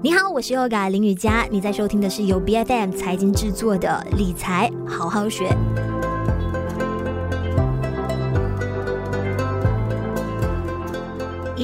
你好，我是 Yoga 林雨佳，你在收听的是由 BFM 财经制作的理财好好学。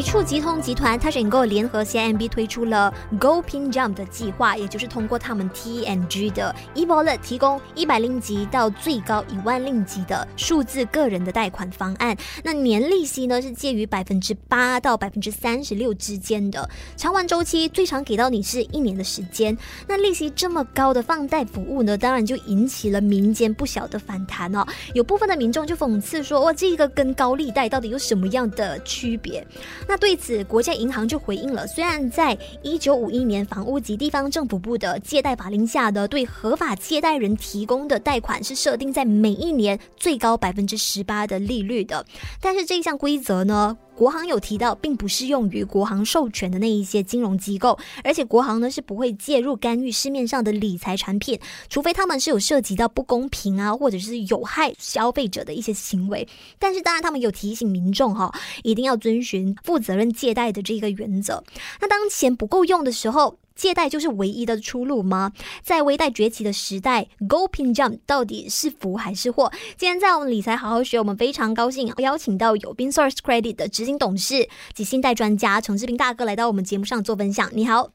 触即通集团，它是能够联合 CIMB 推出了 Go Pin Jump 的计划，也就是通过他们 TNG 的 E Bullet 提供一百令吉到最高一万令吉的数字个人的贷款方案。那年利息呢是介于百分之八到百分之三十六之间的，偿还周期最长给到你是一年的时间。那利息这么高的放贷服务呢，当然就引起了民间不小的反弹哦。有部分的民众就讽刺说：“哇，这个跟高利贷到底有什么样的区别？”那对此，国家银行就回应了。虽然在一九五一年房屋及地方政府部的借贷法令下的，对合法借贷人提供的贷款是设定在每一年最高百分之十八的利率的，但是这一项规则呢，国行有提到，并不适用于国行授权的那一些金融机构，而且国行呢是不会介入干预市面上的理财产品，除非他们是有涉及到不公平啊，或者是有害消费者的一些行为。但是当然，他们有提醒民众哈，一定要遵循负责任借贷的这个原则。那当钱不够用的时候，借贷就是唯一的出路吗？在微贷崛起的时代，Go Pin Jump 到底是福还是祸？今天在我们理财好好学，我们非常高兴邀请到有 Binsource Credit 的执行董事及信贷专家陈志斌大哥来到我们节目上做分享。你好，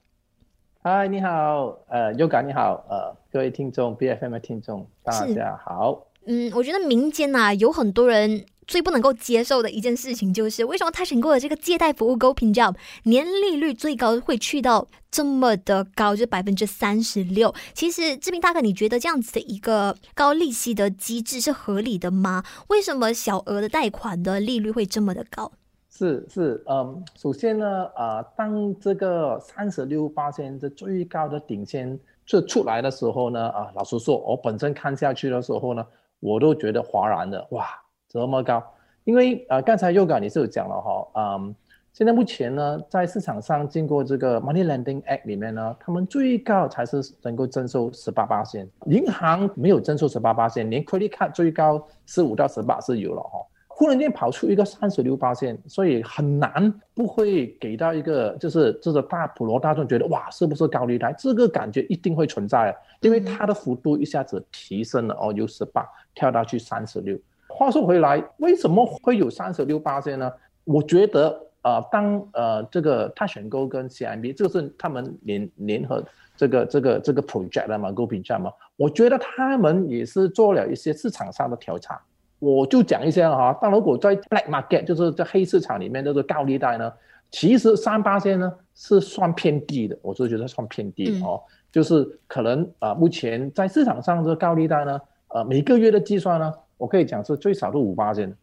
嗨，你好，呃，Yoga 你好，呃，各位听众，BFM 的听众，大家好。嗯，我觉得民间呐、啊、有很多人。最不能够接受的一件事情就是，为什么他成功的这个借贷服务 GoPill 年利率最高会去到这么的高，就百分之三十六。其实志明大哥，你觉得这样子的一个高利息的机制是合理的吗？为什么小额的贷款的利率会这么的高？是是，嗯，首先呢，呃，当这个三十六八千的最高的顶尖就出来的时候呢，啊，老实说，我本身看下去的时候呢，我都觉得哗然的，哇！这么高，因为呃，刚才 Yoga 你是有讲了哈，嗯，现在目前呢，在市场上经过这个 Money Lending Act 里面呢，他们最高才是能够征收十八八线，银行没有征收十八八线，连 Credit Card 最高十五到十八是有了哈，忽然间跑出一个三十六八线，所以很难不会给到一个就是这个大普罗大众觉得哇，是不是高利贷？这个感觉一定会存在，因为它的幅度一下子提升了哦，由十八跳到去三十六。话说回来，为什么会有三十六八仙呢？我觉得，呃，当呃这个 Touch 'n Go 跟 CIMB 这个是他们联联合这个这个这个 project 的嘛，Go Pin Jump 嘛，我觉得他们也是做了一些市场上的调查。我就讲一下哈，但如果在 Black Market，就是在黑市场里面，这个高利贷呢，其实三八仙呢是算偏低的，我是觉得算偏低哦，嗯、就是可能啊、呃，目前在市场上这个高利贷呢，呃，每个月的计算呢。我可以讲是最少都五八千，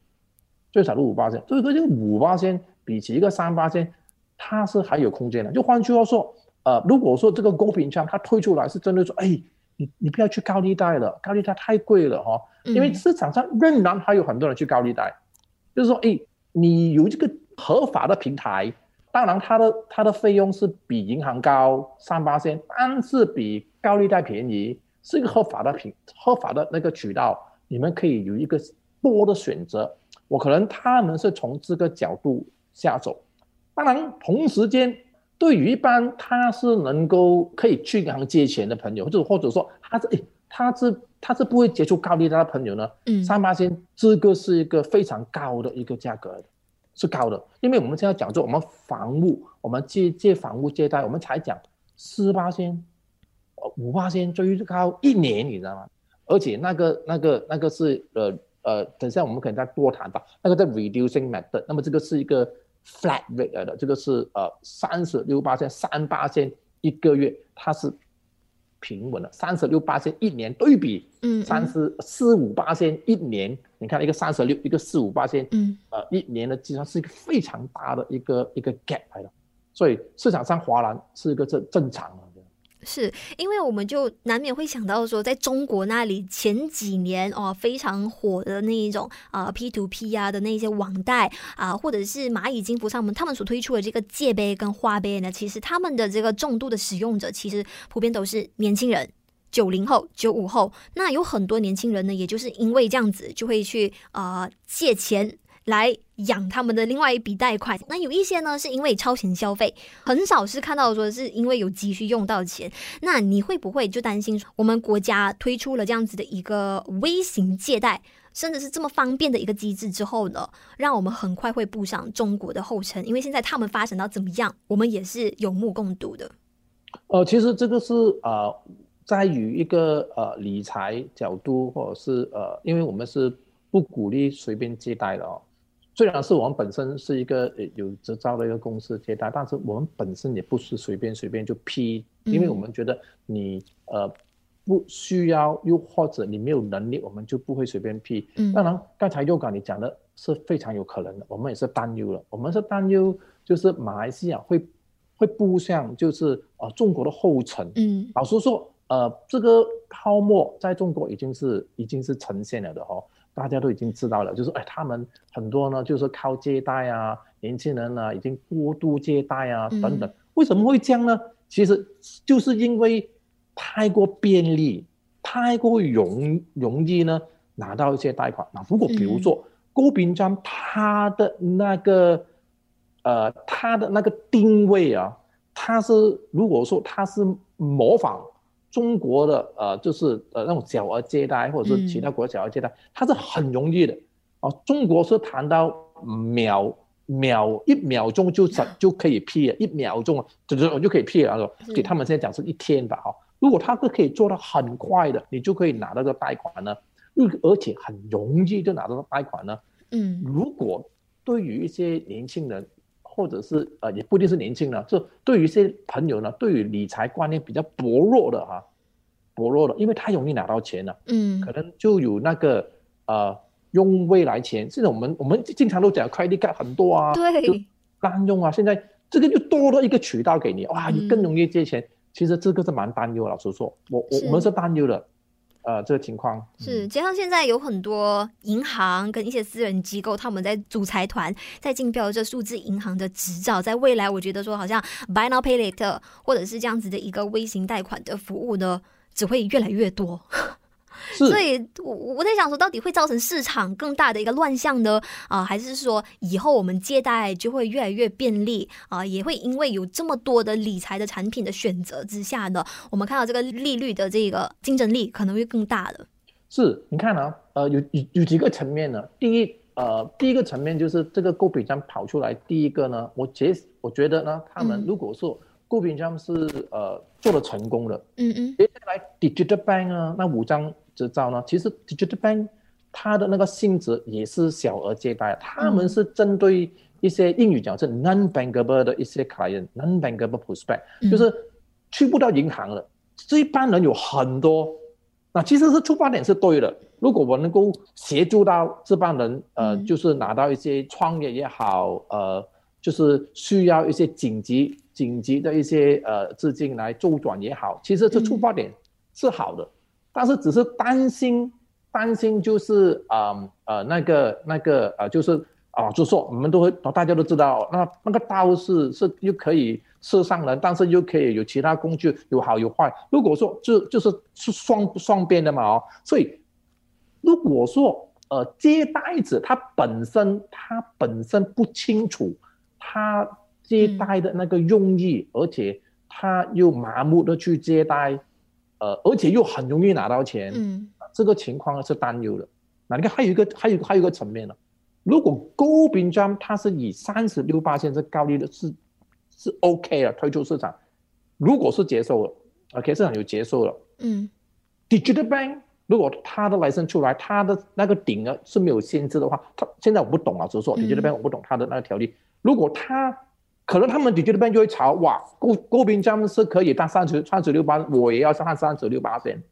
最少都五八千，所以说这个五八千比起一个三八千，它是还有空间的。就换句话说，呃，如果说这个 Go Pin Jump 它推出来是真的说，哎，你你不要去高利贷了，高利贷太贵了哈、哦，因为市场上仍然还有很多人去高利贷，嗯、就是说，哎，你有这个合法的平台，当然它的它的费用是比银行高三八千，但是比高利贷便宜，是一个合法的平合法的那个渠道。你们可以有一个多的选择，我可能他们是从这个角度下手，当然同时间对于一般他是能够可以去银行借钱的朋友，或者或者说他是诶他是他是不会接触高利贷的朋友呢，嗯，三八千这个是一个非常高的一个价格，是高的，因为我们现在讲说我们房屋，我们借借房屋借贷，我们才讲四巴仙，五八千最高一年，你知道吗？而且那个、那个、那个是呃呃，等下我们可能再多谈吧。那个叫 reducing method，那么这个是一个 flat rate 来的，这个是呃三十六八千、三八千一个月，它是平稳的。三十六八千一年对比，嗯，三十四五八千一年，嗯、你看一个三十六，一个四五八千，嗯，呃，一年的计算是一个非常大的一个一个 gap 来的，所以市场上华南是一个正正常的。是因为我们就难免会想到说，在中国那里前几年哦非常火的那一种啊 P to P 啊的那些网贷啊，或者是蚂蚁金服上面他们所推出的这个借呗跟花呗呢，其实他们的这个重度的使用者其实普遍都是年轻人，九零后、九五后。那有很多年轻人呢，也就是因为这样子就会去啊、借钱。来养他们的另外一笔贷款。那有一些呢，是因为超前消费，很少是看到说是因为有急需用到钱。那你会不会就担心我们国家推出了这样子的一个微型借贷，甚至是这么方便的一个机制之后呢，让我们很快会步上中国的后尘？因为现在他们发展到怎么样，我们也是有目共睹的。呃，其实这个是呃，在于一个呃理财角度，或者是呃，因为我们是。不鼓励随便借贷的哦，虽然是我们本身是一个有执照的一个公司接待，但是我们本身也不是随便随便就批，因为我们觉得你呃不需要，又或者你没有能力，我们就不会随便批。当然，刚才优港你讲的是非常有可能的，我们也是担忧了，我们是担忧就是马来西亚会会步向就是呃中国的后尘。嗯，老实说，呃，这个泡沫在中国已经是已经是呈现了的哦。大家都已经知道了，就是哎，他们很多呢，就是靠借贷啊，年轻人啊已经过度借贷啊等等。为什么会这样呢？其实就是因为太过便利，太过容容易呢拿到一些贷款。那如果比如说郭炳章他的那个呃他的那个定位啊，他是如果说他是模仿。中国的呃，就是呃那种小额借贷，或者是其他国家小额借贷，它是很容易的哦。中国是谈到秒秒一秒钟就就就可以批了，一秒钟就就就可以批了。给他们现在讲是一天吧哈。如果他是可以做到很快的，你就可以拿到个贷款呢，而且很容易就拿到贷款呢。嗯，如果对于一些年轻人。或者是呃，也不一定是年轻人，就对于一些朋友呢，对于理财观念比较薄弱的哈，薄弱的，因为太容易拿到钱了，嗯，可能就有那个呃，用未来钱，现在我们我们经常都讲 credit card 很多啊，对，滥用啊，现在这个就多了一个渠道给你，哇，你更容易借钱，嗯、其实这个是蛮担忧，老实说，我我我们是担忧的。呃，这个情况是加上现在有很多银行跟一些私人机构，他们在组财团，在竞标这数字银行的执照。在未来，我觉得说好像 Buy Now Pay Later 或者是这样子的一个微型贷款的服务呢，只会越来越多。所以，我我在想说，到底会造成市场更大的一个乱象呢？啊，还是说以后我们借贷就会越来越便利啊？也会因为有这么多的理财的产品的选择之下呢，我们看到这个利率的这个竞争力可能会更大了。是，你看啊，呃，有有有几个层面呢？第一，呃，第一个层面就是这个购比站跑出来，第一个呢，我觉我觉得呢，他们如果说 Go 饼浆是呃做的成功的，嗯嗯，接下来 Digital Bank 啊，那五张。执照呢？其实 Digital Bank 它的那个性质也是小额借贷，他们是针对一些英语讲是 non-bankable 的一些 client，non-bankable prospect，就是去不到银行的。这一般人有很多，那其实是出发点是对的。如果我能够协助到这帮人，呃，就是拿到一些创业也好，呃，就是需要一些紧急紧急的一些呃资金来周转也好，其实这出发点是好的。但是只是担心，担心就是呃呃那个那个呃就是啊、呃，就是说我们都会大家都知道，那那个刀是是又可以刺伤人，但是又可以有其他工具，有好有坏。如果说就就是是双双边的嘛哦，所以如果说呃接待者他本身他本身不清楚他借贷的那个用意，嗯、而且他又麻木的去借贷。呃，而且又很容易拿到钱，嗯，这个情况是担忧的。那你看，还有一个，还有还有一个层面呢。如果 Go 饼浆它是以三十六八线这高利率是是 OK 了，推出市场，如果是接受了，OK 市场有接受了，嗯，Digital Bank 如果它的 license 出来，它的那个顶额是没有限制的话，它现在我不懂啊，只是说 Digital Bank 我不懂它的那个条例，如果它。可能他们 Digital Bank 就会吵，哇，郭郭炳江是可以当三十三十六八，我也要上三十六八先，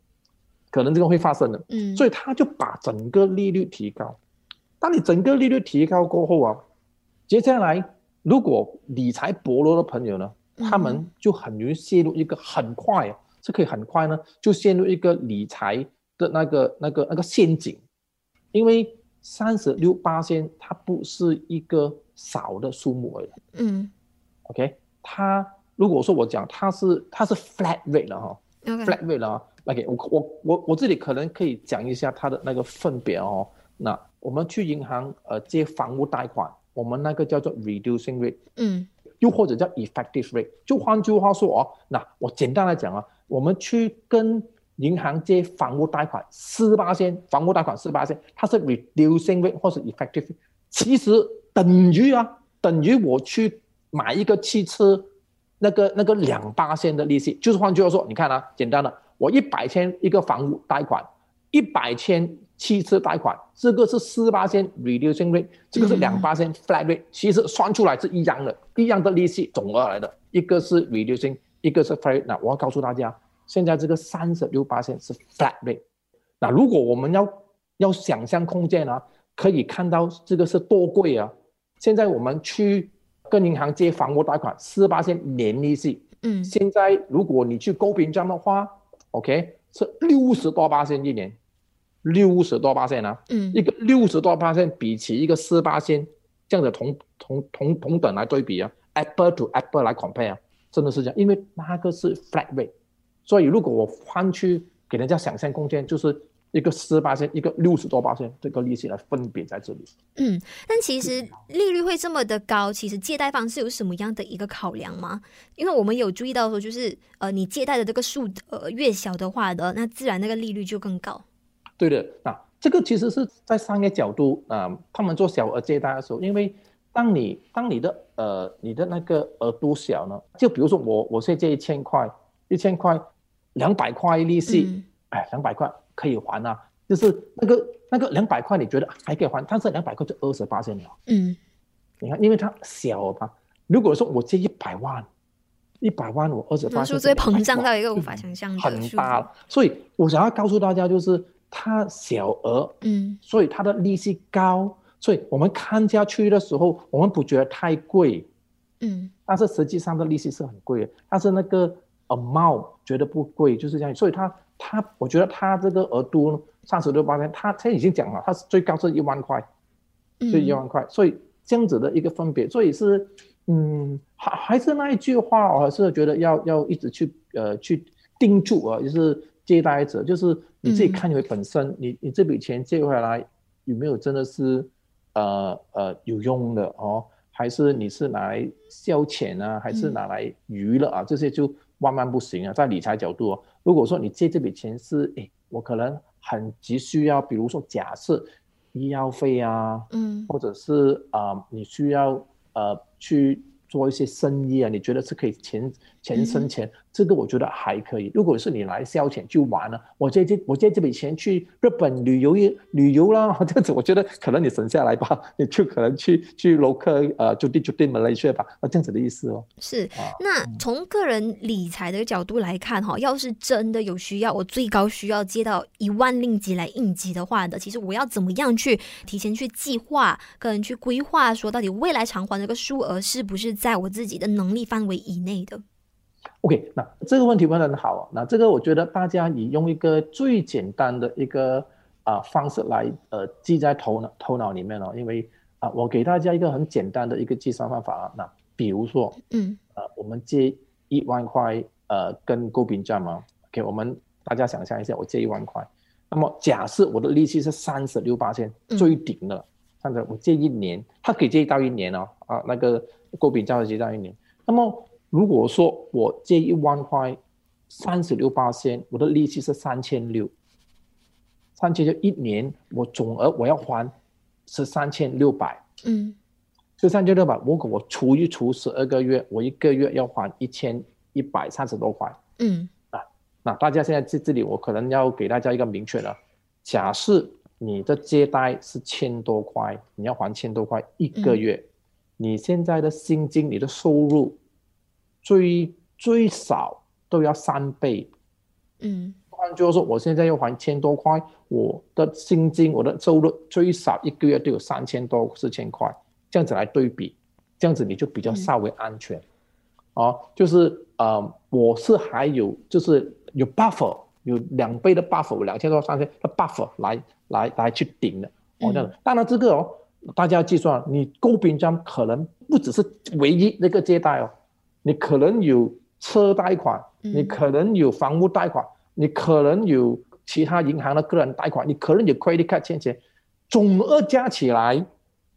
可能这个会发生的。嗯，所以他就把整个利率提高。当你整个利率提高过后啊，接下来如果理财薄弱的朋友呢，他们就很容易陷入一个很快，是可以很快呢，就陷入一个理财的那个那个那个陷阱，因为三十六八先它不是一个少的数目而已。嗯。OK，它如果说我讲它是它是 flat rate 了哈，flat rate 了。OK，我我我我这里可能可以讲一下它的那个分别哦。那我们去银行呃借房屋贷款，我们那个叫做 reducing rate，嗯，又或者叫 effective rate。就换句话说哦，那我简单来讲啊，我们去跟银行借房屋贷款四八千，房屋贷款四八千，它是 reducing rate 或是 effective，其实等于啊，等于我去买一个汽车，那个那个两八千的利息，就是换句话说，你看啊，简单的，我一百千一个房屋贷款，一百千汽车贷款，这个是四八千 reducing rate，这个是两八千 flat rate，其实算出来是一样的，一样的利息总额来的，一个是 reducing，一个是 flat rate。那我要告诉大家。现在这个三十六八千是 flat rate，那如果我们要要想象空间啊，可以看到这个是多贵啊！现在我们去跟银行借房屋贷款四八线年利息，嗯，现在如果你去 GoBinjam 的话，OK 是六十多八线一年，六十多八线啊，嗯，一个六十多八线比起一个四八线这样的同同同同等来对比啊，Apple to Apple 来 compare 啊，真的是这样，因为那个是 flat rate。所以，如果我换去给人家想象空间，就是一个四八线，一个六十多八线，这个利息来分别在这里。嗯，但其实利率会这么的高，其实借贷方是有什么样的一个考量吗？因为我们有注意到说，就是呃，你借贷的这个数额越小的话的，那自然那个利率就更高。对的，那这个其实是在商业角度啊、呃，他们做小额借贷的时候，因为当你当你的呃你的那个额度小呢，就比如说我我现在借一千块，一千块。两百块利息，嗯、哎，两百块可以还啊，就是那个那个两百块，你觉得还可以还，但是两百块就二十八千了。嗯，你看，因为它小嘛。如果说我借一百万，一百万我二十八千，数字膨胀到一个无法想象的很大。所以我想要告诉大家，就是它小额，嗯，所以它的利息高，所以我们看下去的时候，我们不觉得太贵，嗯，但是实际上的利息是很贵的，但是那个。amount 觉得不贵，就是这样，所以他他，我觉得他这个额度三十六八千，他他已经讲了，他是最高是一万块，所以一万块，所以这样子的一个分别，所以是嗯，还还是那一句话，我还是觉得要要一直去呃去盯住啊，就是借贷者，就是你自己看你本身，嗯、你你这笔钱借回来有没有真的是呃呃有用的哦，还是你是拿来消遣啊，还是拿来娱乐啊，嗯、这些就。万万不行啊！在理财角度哦，如果说你借这笔钱是，哎，我可能很急需要，比如说假设医药费啊，嗯，或者是啊、呃，你需要呃去。做一些生意啊，你觉得是可以钱钱生钱，这个我觉得还可以。如果是你来消遣就玩了，我借这我借这笔钱去日本旅游一旅游啦，这样子我觉得可能你省下来吧，你就可能去去 local 呃就地就地门来去吧，那这样子的意思哦。是，那从个人理财的角度来看哈，要是真的有需要，我最高需要借到一万令吉来应急的话的，其实我要怎么样去提前去计划，个人去规划，说到底未来偿还这个数额是不是？在我自己的能力范围以内的。OK，那这个问题问得很好。那这个我觉得大家以用一个最简单的一个啊、呃、方式来呃记在头脑头脑里面哦，因为啊、呃、我给大家一个很简单的一个计算方法啊。那比如说，嗯，呃我们借一万块呃跟 GoBinjam 嘛，OK，我们大家想象一下，我借一万块，那么假设我的利息是三十六八千最顶的，看着、嗯、我借一年，他可以借到一年哦，啊那个。够比较的借到一年，那么如果说我借一万块，三十六八千，我的利息是三千六，三千六一年，我总额我要还是三千六百，嗯，这三千六百，如果我除一除十二个月，我一个月要还一千一百三十多块，嗯，啊，那大家现在在这里，我可能要给大家一个明确的，假设你的借贷是千多块，你要还千多块一个月。嗯你现在的薪金，你的收入最最少都要三倍，嗯，换句话说，我现在要还千多块，我的薪金，我的收入最少一个月都有三千多四千块，这样子来对比，这样子你就比较稍微安全，嗯、啊，就是呃，我是还有就是有 buffer，有两倍的 buffer，两千多三千的 buffer 来来来去顶的，哦，这样子，当然这个哦。大家要计算，你 GoBinjam 可能不只是唯一那个借贷哦，你可能有车贷款，你可能有房屋贷款，你可能有其他银行的个人贷款，你可能有 credit card 欠钱，总额加起来，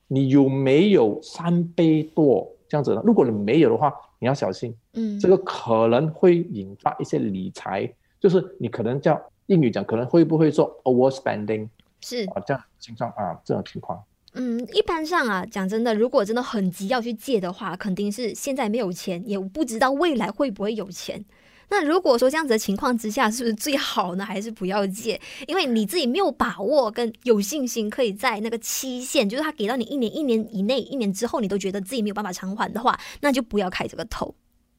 你有没有三倍多这样子的？如果你没有的话，你要小心，嗯，这个可能会引发一些理财，就是你可能叫英语讲，可能会不会做 overspending，是。啊，这样情况啊，这种情况。嗯，一般上啊，讲真的，如果真的很急要去借的话，肯定是现在没有钱，也不知道未来会不会有钱。那如果说这样子的情况之下，是不是最好呢？还是不要借？因为你自己没有把握跟有信心，可以在那个期限，就是他给到你一年、一年以内、一年之后，你都觉得自己没有办法偿还的话，那就不要开这个头。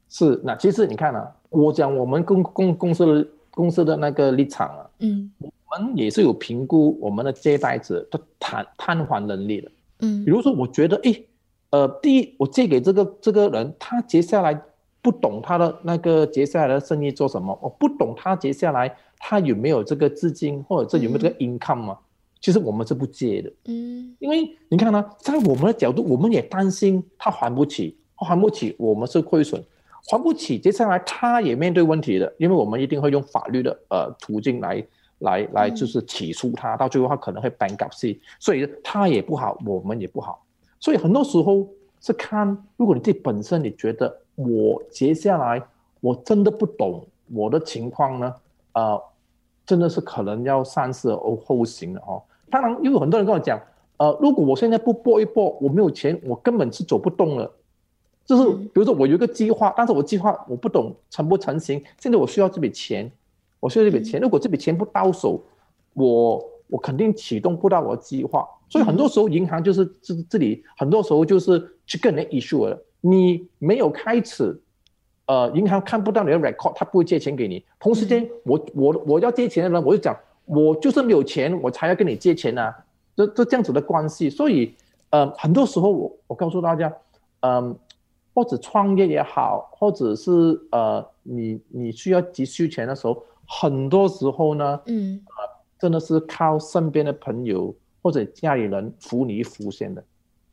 是，那其实你看啊，我讲我们公公公司的公司的那个立场啊，嗯，我们也是有评估我们的借贷者的摊摊还能力的，嗯，比如说我觉得，诶，呃，第一，我借给这个这个人，他接下来。不懂他的那个接下来的生意做什么，我不懂他接下来他有没有这个资金或者这有没有这个 income 嘛？其实我们是不借的，嗯，因为你看呢，在我们的角度，我们也担心他还不起，还不起，我们是亏损，还不起，接下来他也面对问题的，因为我们一定会用法律的呃途径来来来就是起诉他，到最后他可能会 bankruptcy，所以他也不好，我们也不好，所以很多时候是看，如果你自己本身你觉得。我接下来我真的不懂我的情况呢，呃，真的是可能要三思而后行了哦。当然，因为很多人跟我讲，呃，如果我现在不搏一搏，我没有钱，我根本是走不动了。就是比如说我有一个计划，但是我计划我不懂成不成型，现在我需要这笔钱，我需要这笔钱，如果这笔钱不到手，我我肯定启动不到我的计划。所以很多时候银行就是这这里，很多时候就是去跟人 issue 了。你没有开始，呃，银行看不到你的 record，他不会借钱给你。同时间，我我我要借钱的人，我就讲，我就是没有钱，我才要跟你借钱啊，这这这样子的关系。所以，呃，很多时候我我告诉大家，嗯、呃，或者创业也好，或者是呃，你你需要急需钱的时候，很多时候呢，嗯，呃，真的是靠身边的朋友或者家里人扶你一扶先的，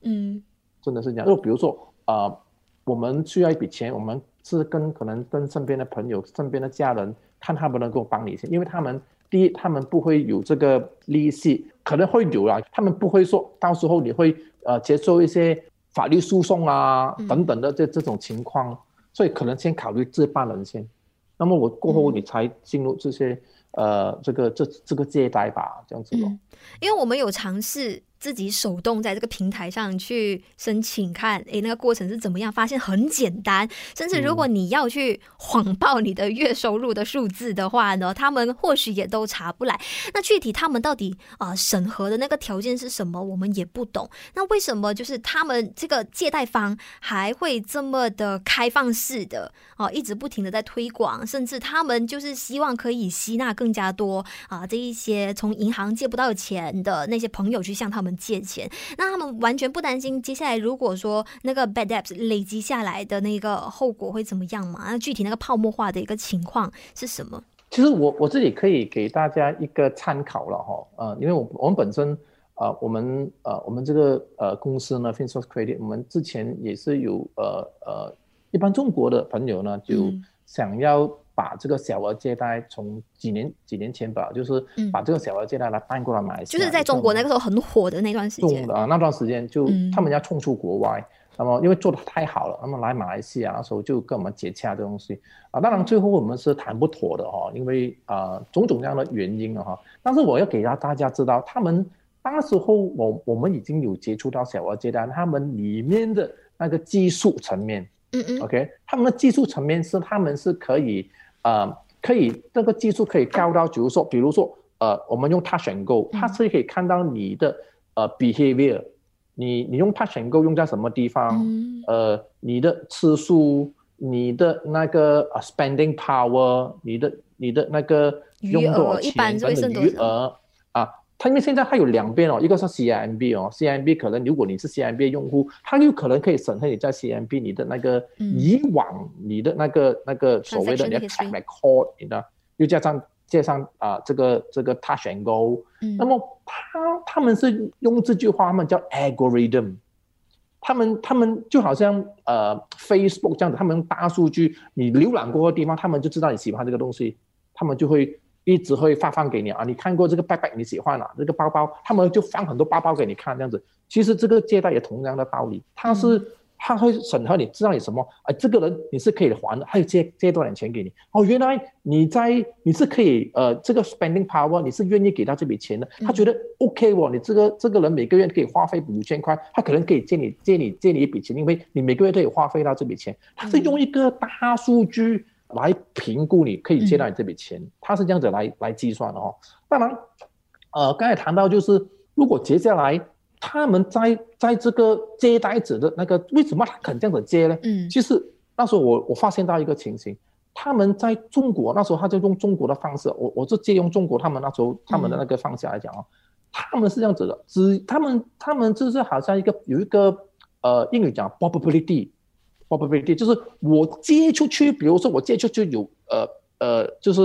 嗯，真的是这样。就比如说。啊、呃，我们需要一笔钱，我们是跟可能跟身边的朋友、身边的家人，看他们能够帮你钱，因为他们第一，他们不会有这个利息，可能会有啊，他们不会说到时候你会呃接受一些法律诉讼啊等等的这这种情况，嗯、所以可能先考虑这半人先，那么我过后你才进入这些、嗯、呃这个这这个借贷吧，这样子咯、嗯。因为我们有尝试。自己手动在这个平台上去申请，看，诶，那个过程是怎么样？发现很简单，甚至如果你要去谎报你的月收入的数字的话呢，他们或许也都查不来。那具体他们到底啊、审核的那个条件是什么，我们也不懂。那为什么就是他们这个借贷方还会这么的开放式的啊、一直不停的在推广，甚至他们就是希望可以吸纳更加多啊、这一些从银行借不到钱的那些朋友去向他们们。借钱，那他们完全不担心接下来如果说那个 bad debts 累积下来的那个后果会怎么样嘛？那具体那个泡沫化的一个情况是什么？其实我我这里可以给大家一个参考了哈，呃，因为我我们本身呃我们呃我们这个呃公司呢，Finsource Credit，我们之前也是有呃呃一般中国的朋友呢就想要。把这个小额借贷从几年几年前吧，就是把这个小额借贷来搬过来马来西亚，就是在中国那个时候很火的那段时间。啊，那段时间就他们要冲出国外，那么因为做的太好了，那么来马来西亚那时候就跟我们接洽这东西。啊，当然最后我们是谈不妥的哈，因为啊种种这样的原因了哈，但是我要给大大家知道，他们那时候我我们已经有接触到小额借贷，他们里面的那个技术层面，嗯嗯，OK，他们的技术层面是他们是可以。呃，可以，这个技术可以高到，比如说，比如说，呃，我们用 Touch and Go，它是可以看到你的呃 behavior，你你用 Touch and Go 用在什么地方，嗯、呃，你的次数，你的那个 spending power，你的你的那个用多少钱等等余额啊。它因为现在它有两边哦，一个是 CIMB 哦，CIMB 可能如果你是 CIMB 用户，它有可能可以审核你在 CIMB 你的那个以往你的那个、嗯、那个所谓的你的 track record，你的又加上加上啊、呃、这个这个 touch and go，、嗯、那么他他们是用这句话，他们叫 algorithm，他们他们就好像呃 Facebook 这样子，他们用大数据，你浏览过的地方，他们就知道你喜欢这个东西，他们就会。一直会发放给你啊。你看过这个包包你喜欢啊，这个包包他们就放很多包包给你看这样子。其实这个借贷也同样的道理，他是。嗯他会审核你，知道你什么？哎，这个人你是可以还的，还有借借多点钱给你。哦，原来你在你是可以呃，这个 spending power 你是愿意给他这笔钱的。他觉得 OK 哦，你这个这个人每个月可以花费五千块，他可能可以借你借你借你一笔钱，因为你每个月都有花费到这笔钱。他是用一个大数据来评估你可以借到你这笔钱，他是这样子来来计算的哦。当然，呃，刚才谈到就是如果接下来。他们在在这个借贷者的那个为什么他肯这样子借呢？嗯，其实那时候我我发现到一个情形，他们在中国那时候他就用中国的方式，我我是借用中国他们那时候他们的那个方式来讲啊，嗯、他们是这样子的，只他们他们就是好像一个有一个呃英语讲 probability probability，就是我借出去，比如说我借出去有呃呃就是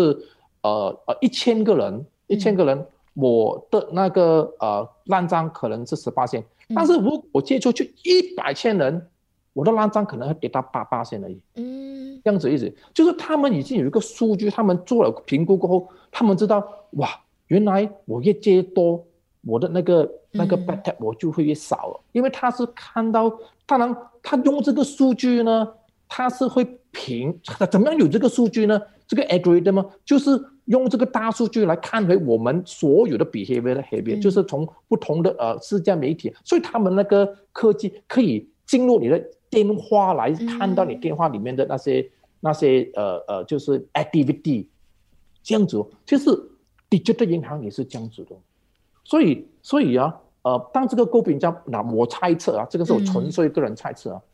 呃呃一千个人一千个人。嗯我的那个呃烂账可能是十八线，但是如果我借出去一百千人，我的烂账可能会跌到八八线而已。嗯，这样子意思就是他们已经有一个数据，他们做了评估过后，他们知道哇，原来我越借多，我的那个那个 bad debt 我就会越少了，因为他是看到，当然他用这个数据呢，他是会评他，怎么样有这个数据呢？这个 algorithm 吗？就是。用这个大数据来看回我们所有的 behavior 的 behavior，嗯、就是从不同的呃社交媒体，所以他们那个科技可以进入你的电话来看到你电话里面的那些、嗯、那些呃呃就是 activity，这样子，就是 digital 银行也是这样子的，所以所以啊呃当这个诟病叫那我猜测啊，这个是我纯粹个人猜测啊，嗯、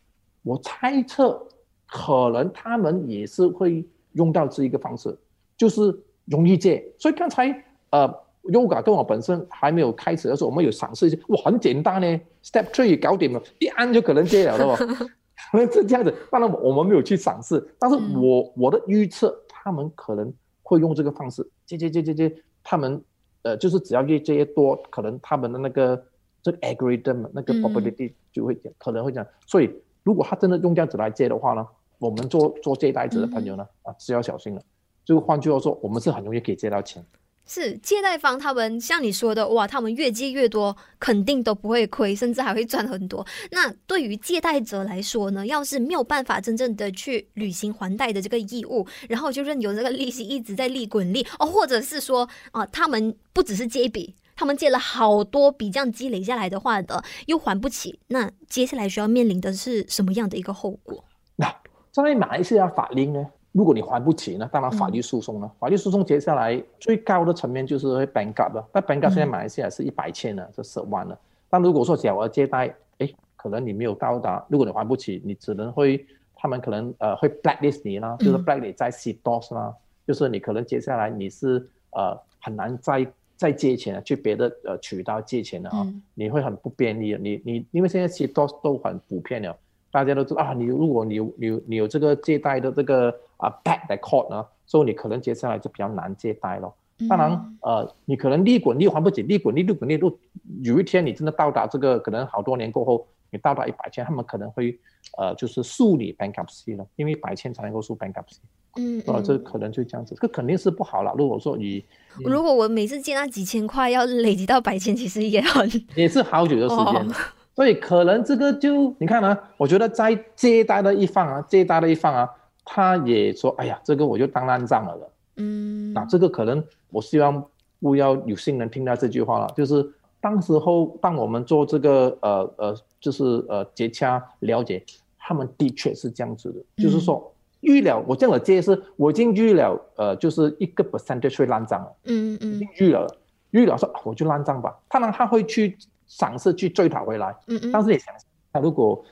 我猜测可能他们也是会用到这一个方式，就是。容易借，所以刚才呃，Yoga 跟我本身还没有开始的时候，我们有尝试一下，哇，很简单呢，Step Three 搞定了，一按就可能借了，的哦？可能是这样子。当然我们没有去尝试，但是我、嗯、我的预测，他们可能会用这个方式借借借借借，他们呃就是只要越借越多，可能他们的那个这个 algorithm 那个 probability 就会，嗯、可能会讲。所以如果他真的用这样子来借的话呢，我们做做借贷子的朋友呢，嗯、啊是要小心的。就换句话说，我们是很容易可以借到钱。是借贷方他们像你说的，哇，他们越借越多，肯定都不会亏，甚至还会赚很多。那对于借贷者来说呢，要是没有办法真正的去履行还贷的这个义务，然后就任由这个利息一直在利滚利哦，或者是说啊、他们不只是借一笔，他们借了好多笔，这样积累下来的话的，又还不起，那接下来需要面临的是什么样的一个后果？那在马来西亚法令呢？如果你还不起呢，当然法律诉讼呢。嗯、法律诉讼接下来最高的层面就是会 bankrupt 了。那 bankrupt 现在马来西亚是一百千了，是十万了。但如果说小额借贷，哎，可能你没有到达，如果你还不起，你只能会他们可能呃会 blacklist 你啦，就是 blacklist 在 CDOS 啦，嗯、就是你可能接下来你是呃很难再再借钱去别的呃渠道借钱了啊，嗯、你会很不便利。你你因为现在 CDOS 都很普遍了。大家都知道啊，你如果你有你有你有这个借贷的这个啊 bad record 呢，所以你可能接下来就比较难借贷咯。当然，呃，你可能利滚利还不起，利滚利利滚利都有一天你真的到达这个可能好多年过后，你到达一百千，他们可能会呃就是诉你 bankruptcy 了，因为一百千才能够诉 bankruptcy。嗯，啊，这可能就这样子，这肯定是不好了。如果说你，如果我每次借那几千块要累积到百千，其实也很也是好久的时间。哦所以可能这个就你看啊，我觉得在借贷的一方啊，借贷的一方啊，他也说，哎呀，这个我就当烂账了了。嗯，那这个可能我希望不要有新人听到这句话了，就是当时候当我们做这个呃呃，就是呃接洽了解，他们的确是这样子的，嗯、就是说预了我这样的借是，我已经预了呃，就是一个 percentage 会烂账了。嗯嗯，预了预了说我就烂账吧，当然他会去。尝试去追讨回来，嗯嗯，但是你想，他如果，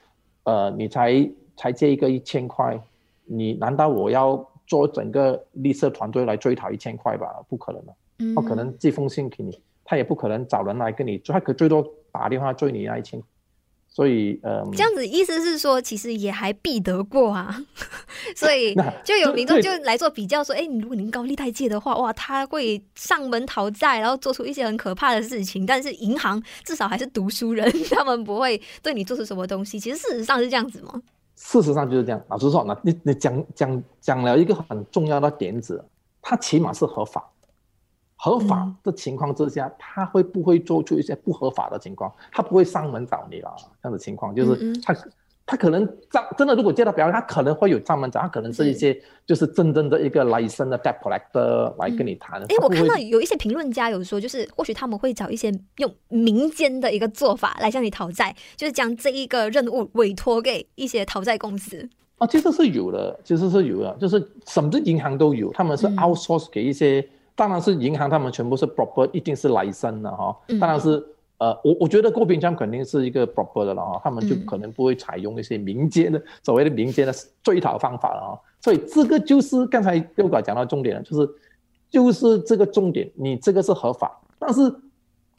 呃，你才才借一个一千块，你难道我要做整个绿色团队来追讨一千块吧？不可能的，嗯，不可能寄封信给你，他也不可能找人来跟你，他可最多打电话追你那一千。所以，呃，这样子意思是说，其实也还避得过啊。所以就有民众就来做比较，说，哎，如果您高利贷借的话，哇，他会上门讨债，然后做出一些很可怕的事情。但是银行至少还是读书人，他们不会对你做出什么东西。其实事实上是这样子吗？事实上就是这样。老实说，那你你讲讲讲了一个很重要的点子，它起码是合法。合法的情况之下，他会不会做出一些不合法的情况？他不会上门找你了，这样的情况就是他。他可能真的，如果接到表，他可能会有上门找，他可能是一些就是真正的一个 license 的 debt collector 来跟你谈。哎、嗯，我看到有一些评论家有说，就是或许他们会找一些用民间的一个做法来向你讨债，就是将这一个任务委托给一些讨债公司。啊，其实是有的，其实是有的，就是什么银行都有，他们是 outsource 给一些，嗯、当然是银行，他们全部是 proper，一定是 license 的哈，当然是。呃，我我觉得 GoBinJam 肯定是一个 proper 的了啊，他们就可能不会采用一些民间的、嗯、所谓的民间的追讨方法了啊，所以这个就是刚才六哥讲到重点了，就是就是这个重点，你这个是合法，但是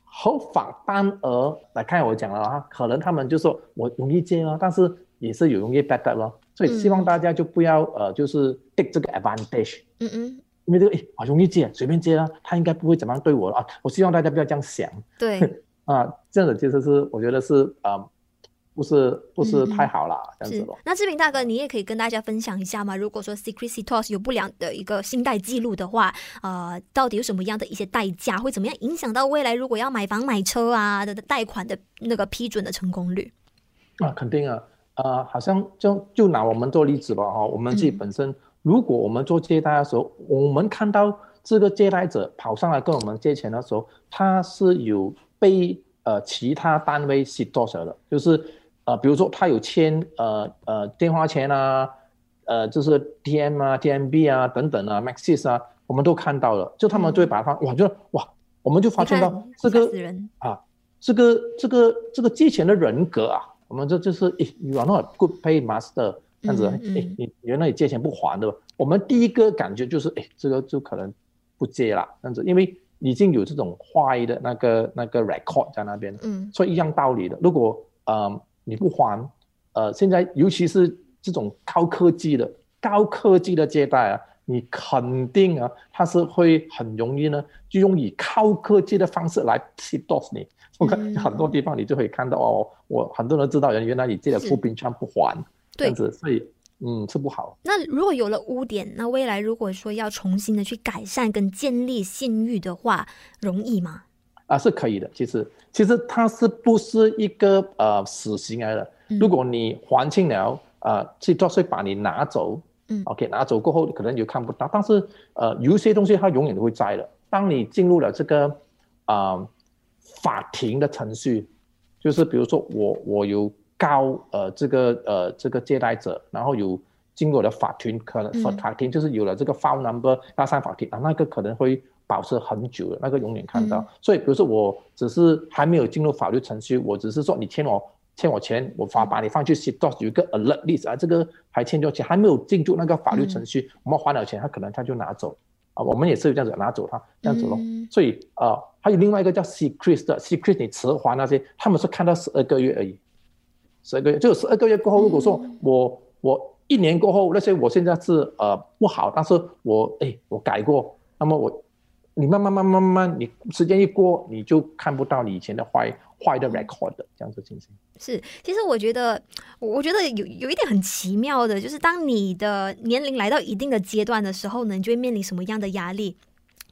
合法单额来看我讲了啊，可能他们就说我容易借啊，但是也是有容易 bad debt 咯，所以希望大家就不要、嗯、呃，就是 take 这个 advantage，嗯嗯，因为这个诶，好容易借，随便借啊，他应该不会怎么样对我了啊，我希望大家不要这样想，对。啊，这样子其实是我觉得是啊、呃，不是不是太好了，嗯、这样子咯。那志平大哥，你也可以跟大家分享一下吗？如果说 Secret Sitosh 有不良的一个信贷记录的话，呃，到底有什么样的一些代价，会怎么样影响到未来如果要买房买车啊的贷款的那个批准的成功率？啊，肯定啊，呃，好像就就拿我们做例子吧，哈，我们自己本身，嗯、如果我们做借贷的时候，我们看到这个借贷者跑上来跟我们借钱的时候，他是有。被呃其他单位 sitosh 的，就是呃比如说他有签呃呃电话钱啊，呃就是 TM 啊 TMB 啊等等啊 Maxis 啊，我们都看到了，就他们就会把它、嗯、哇就哇，我们就发现到这个啊这个这个这个借钱的人格啊，我们这就是诶 you are not a good pay master 这样子，嗯嗯、你原来你借钱不还的，我们第一个感觉就是诶这个就可能不借了这样子，因为。已经有这种坏的那个那个 record 在那边，嗯，所以一样道理的。如果呃你不还，呃，现在尤其是这种高科技的高科技的借贷啊，你肯定啊，它是会很容易呢，就用以高科技的方式来 sitosh 你。我看很多地方你就可以看到哦，我很多人知道人原来你借了 GoBinJam 不还，这样子，所以。嗯，是不好。那如果有了污点，那未来如果说要重新的去改善跟建立信誉的话，容易吗？啊，是可以的。其实，其实它是不是一个呃死刑来的？嗯、如果你还清了，呃，去做税把你拿走，嗯，OK，拿走过后可能就看不到。但是，呃，有一些东西它永远都会在的。当你进入了这个啊、呃、法庭的程序，就是比如说我我有。告呃这个呃这个借贷者，然后有经过了法庭，可能法庭就是有了这个 file number，要上法庭啊，那个可能会保持很久的，那个永远看到。嗯、所以，比如说我只是还没有进入法律程序，我只是说你欠我欠我钱，我发把你放去 sitosh 有一个 alert list 啊，这个还欠着钱，还没有进入那个法律程序，嗯、我们还了钱，他可能他就拿走啊，我们也是有这样子拿走他这样子咯。嗯、所以啊、呃，还有另外一个叫 secret 的 secret，你迟还那些，他们是看到十二个月而已。十二个月，就十二个月过后，如果说我、嗯、我一年过后，那些我现在是呃不好，但是我哎我改过，那么我你慢慢慢慢慢慢，你时间一过，你就看不到你以前的坏坏的 record 的这样子情形。是，其实我觉得，我觉得有有一点很奇妙的，就是当你的年龄来到一定的阶段的时候呢，你就会面临什么样的压力？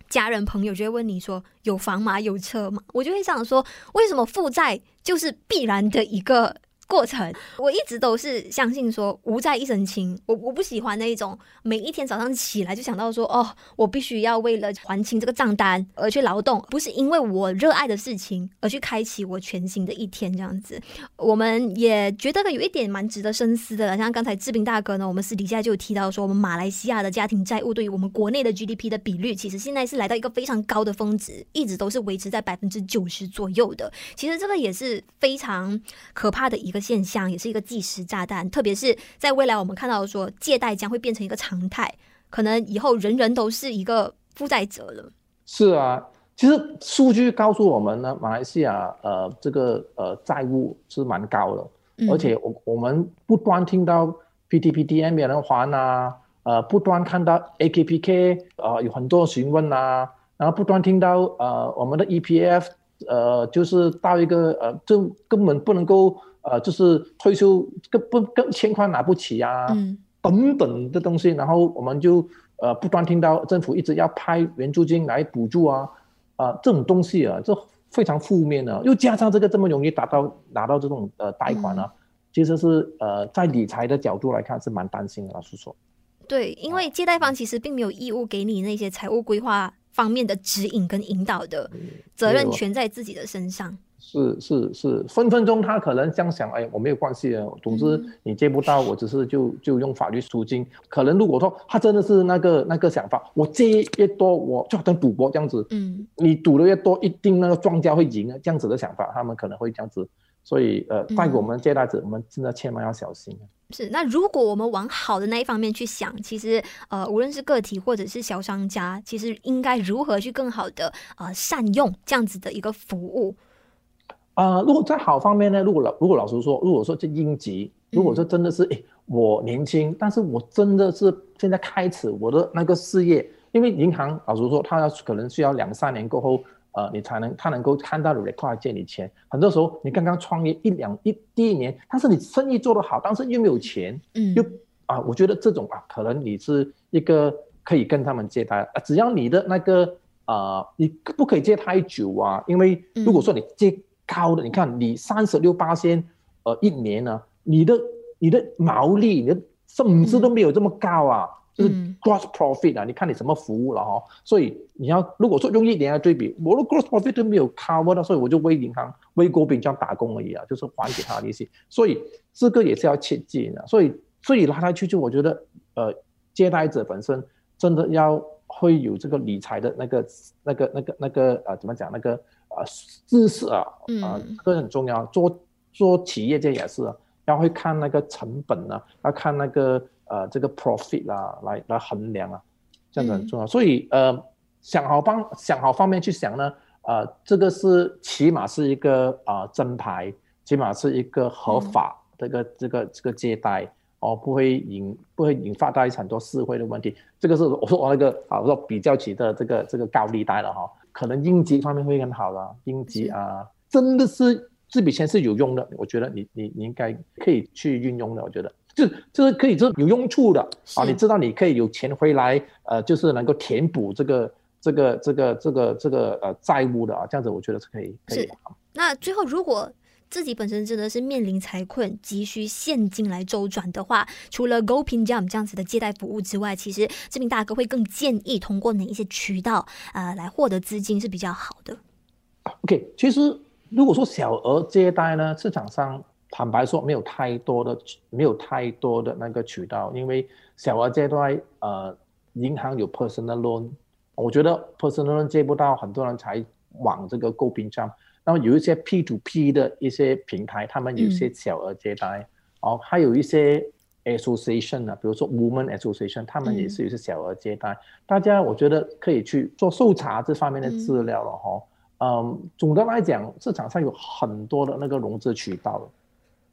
家人朋友就会问你说：“有房吗？有车吗？”我就会想说，为什么负债就是必然的一个？过程，我一直都是相信说无债一身轻。我我不喜欢那一种每一天早上起来就想到说哦，我必须要为了还清这个账单而去劳动，不是因为我热爱的事情而去开启我全新的一天这样子。我们也觉得有一点蛮值得深思的，像刚才志斌大哥呢，我们私底下就有提到说，我们马来西亚的家庭债务对于我们国内的 GDP 的比率，其实现在是来到一个非常高的峰值，一直都是维持在百分之九十左右的。其实这个也是非常可怕的一个。现象也是一个计时炸弹，特别是在未来，我们看到说借贷将会变成一个常态，可能以后人人都是一个负债者了。是啊，其实数据告诉我们呢，马来西亚呃这个呃债务是蛮高的，嗯、而且我我们不断听到 PTPTM 没有人还啊，呃不断看到 AKPK 呃有很多询问啊，然后不断听到呃我们的 EPF 呃就是到一个呃就根本不能够。呃，就是退休更不更欠款拿不起啊，嗯、等等的东西，然后我们就呃不断听到政府一直要派援助金来补助啊，啊、呃，这种东西啊，这非常负面的，又加上这个这么容易达到拿到这种呃贷款呢、啊，嗯、其实是呃在理财的角度来看是蛮担心的，老实说。对，因为借贷方其实并没有义务给你那些财务规划方面的指引跟引导的，责任全在自己的身上。是是是，分分钟他可能这样想，哎，我没有关系啊，总之你借不到，我只是就就用法律途径。可能如果说他真的是那个那个想法，我借越多，我就好像赌博这样子，嗯，你赌的越多，一定那个庄家会赢啊，这样子的想法，他们可能会这样子。所以呃，带给我们借贷者，我们真的千万要小心。是，那如果我们往好的那一方面去想，其实呃，无论是个体或者是小商家，其实应该如何去更好的呃善用这样子的一个服务。啊、呃，如果在好方面呢？如果老如果老实说，如果说这应急，如果说真的是，哎、嗯，我年轻，但是我真的是现在开始我的那个事业，因为银行老实说，他要可能需要两三年过后，呃，你才能他能够看到的 require 借你钱。很多时候你刚刚创业一两一第一年，但是你生意做得好，但是又没有钱，嗯，又啊、呃，我觉得这种啊，可能你是一个可以跟他们借贷啊，只要你的那个啊、呃，你不可以借太久啊，因为如果说你借。高的，你看你三十六八仙，呃，一年呢、啊，你的你的毛利，你的甚至都没有这么高啊，嗯、就是 gross profit 啊，你看你什么服务了哈，所以你要如果说用一年来对比，我的 gross profit 都没有 cover 到，所以我就为银行为国宾这样打工而已啊，就是还给他利息，所以这个也是要切记的，所以所以来来去去，我觉得呃，借贷者本身真的要会有这个理财的那个那个那个那个呃，怎么讲那个。啊，知识啊，啊，这个很重要。做做企业界也是，要会看那个成本啊，要看那个呃这个 profit 啊，来来衡量啊，这样子很重要。嗯、所以呃，想好方想好方面去想呢，呃，这个是起码是一个啊正牌，起码是一个合法这个、嗯、这个这个借贷哦，不会引不会引发到很多社会的问题。这个是我说我那个啊，我说比较起的这个这个高利贷了哈。可能应急方面会很好了，应急啊，真的是这笔钱是有用的，我觉得你你你应该可以去运用的，我觉得就就是可以是有用处的啊，你知道你可以有钱回来，呃，就是能够填补这个这个这个这个这个呃债务的啊，这样子我觉得是可以可以。是，那最后如果。自己本身真的是面临财困，急需现金来周转的话，除了 GoPinJam 这样子的借贷服务之外，其实志彬大哥会更建议通过哪一些渠道呃来获得资金是比较好的？OK，其实如果说小额借贷呢，市场上坦白说没有太多的没有太多的那个渠道，因为小额借贷呃银行有 personal loan，我觉得 personal loan 借不到，很多人才往这个 GoPinJam。那么有一些 P to P 的一些平台，他们有一些小额借贷，嗯、哦，还有一些 Association 啊，比如说 woman Association，他们也是有些小额借贷。嗯、大家我觉得可以去做搜查这方面的资料了哈。嗯，嗯，总的来讲，市场上有很多的那个融资渠道。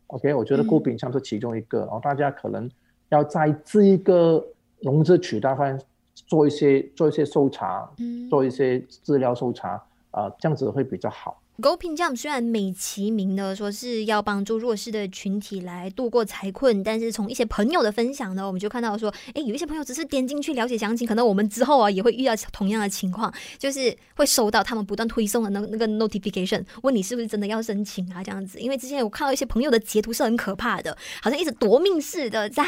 OK，我觉得 GoPinJam 是其中一个，嗯、哦，大家可能要在这一个融资渠道上做一些做一些搜查，嗯，做一些资料搜查，啊、呃，这样子会比较好。GoPinJam 虽然美其名的说是要帮助弱势的群体来度过财困，但是从一些朋友的分享呢，我们就看到说，诶，有一些朋友只是点进去了解详情，可能我们之后啊也会遇到同样的情况，就是会收到他们不断推送的那那个 notification，问你是不是真的要申请啊这样子。因为之前我看到一些朋友的截图是很可怕的，好像一直夺命似的在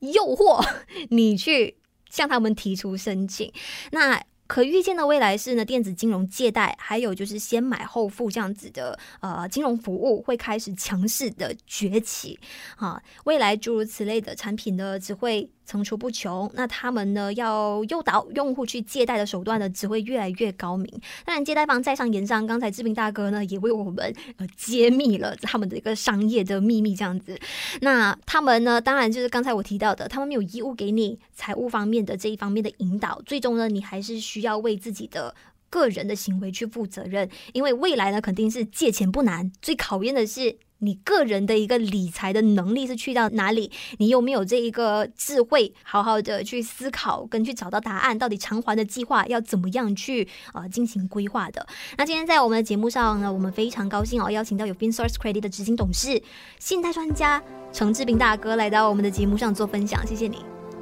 诱惑 你去向他们提出申请。那可预见的未来是呢，电子金融借贷，还有就是先买后付这样子的呃金融服务会开始强势的崛起。啊，未来诸如此类的产品呢，只会层出不穷，那他们呢要诱导用户去借贷的手段呢，只会越来越高明。当然，借贷方在商言商，刚才志平大哥呢也为我们呃揭秘了他们的一个商业的秘密，这样子。那他们呢，当然就是刚才我提到的，他们没有义务给你财务方面的这一方面的引导，最终呢，你还是需要为自己的个人的行为去负责任，因为未来呢肯定是借钱不难，最考验的是。你个人的一个理财的能力是去到哪里？你有没有这一个智慧，好好的去思考跟去找到答案？到底偿还的计划要怎么样去呃进行规划的？那今天在我们的节目上呢，我们非常高兴哦，邀请到有 FinSource Credit 的执行董事、信贷专家程志斌大哥来到我们的节目上做分享。谢谢你，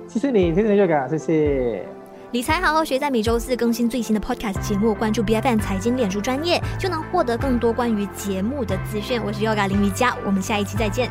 谢谢你，谢谢你，这个谢谢。理财好好学，在每周四更新最新的 Podcast 节目，关注 BFM 财经脸书专业，就能获得更多关于节目的资讯。我是 Yoga 林瑜伽，我们下一期再见。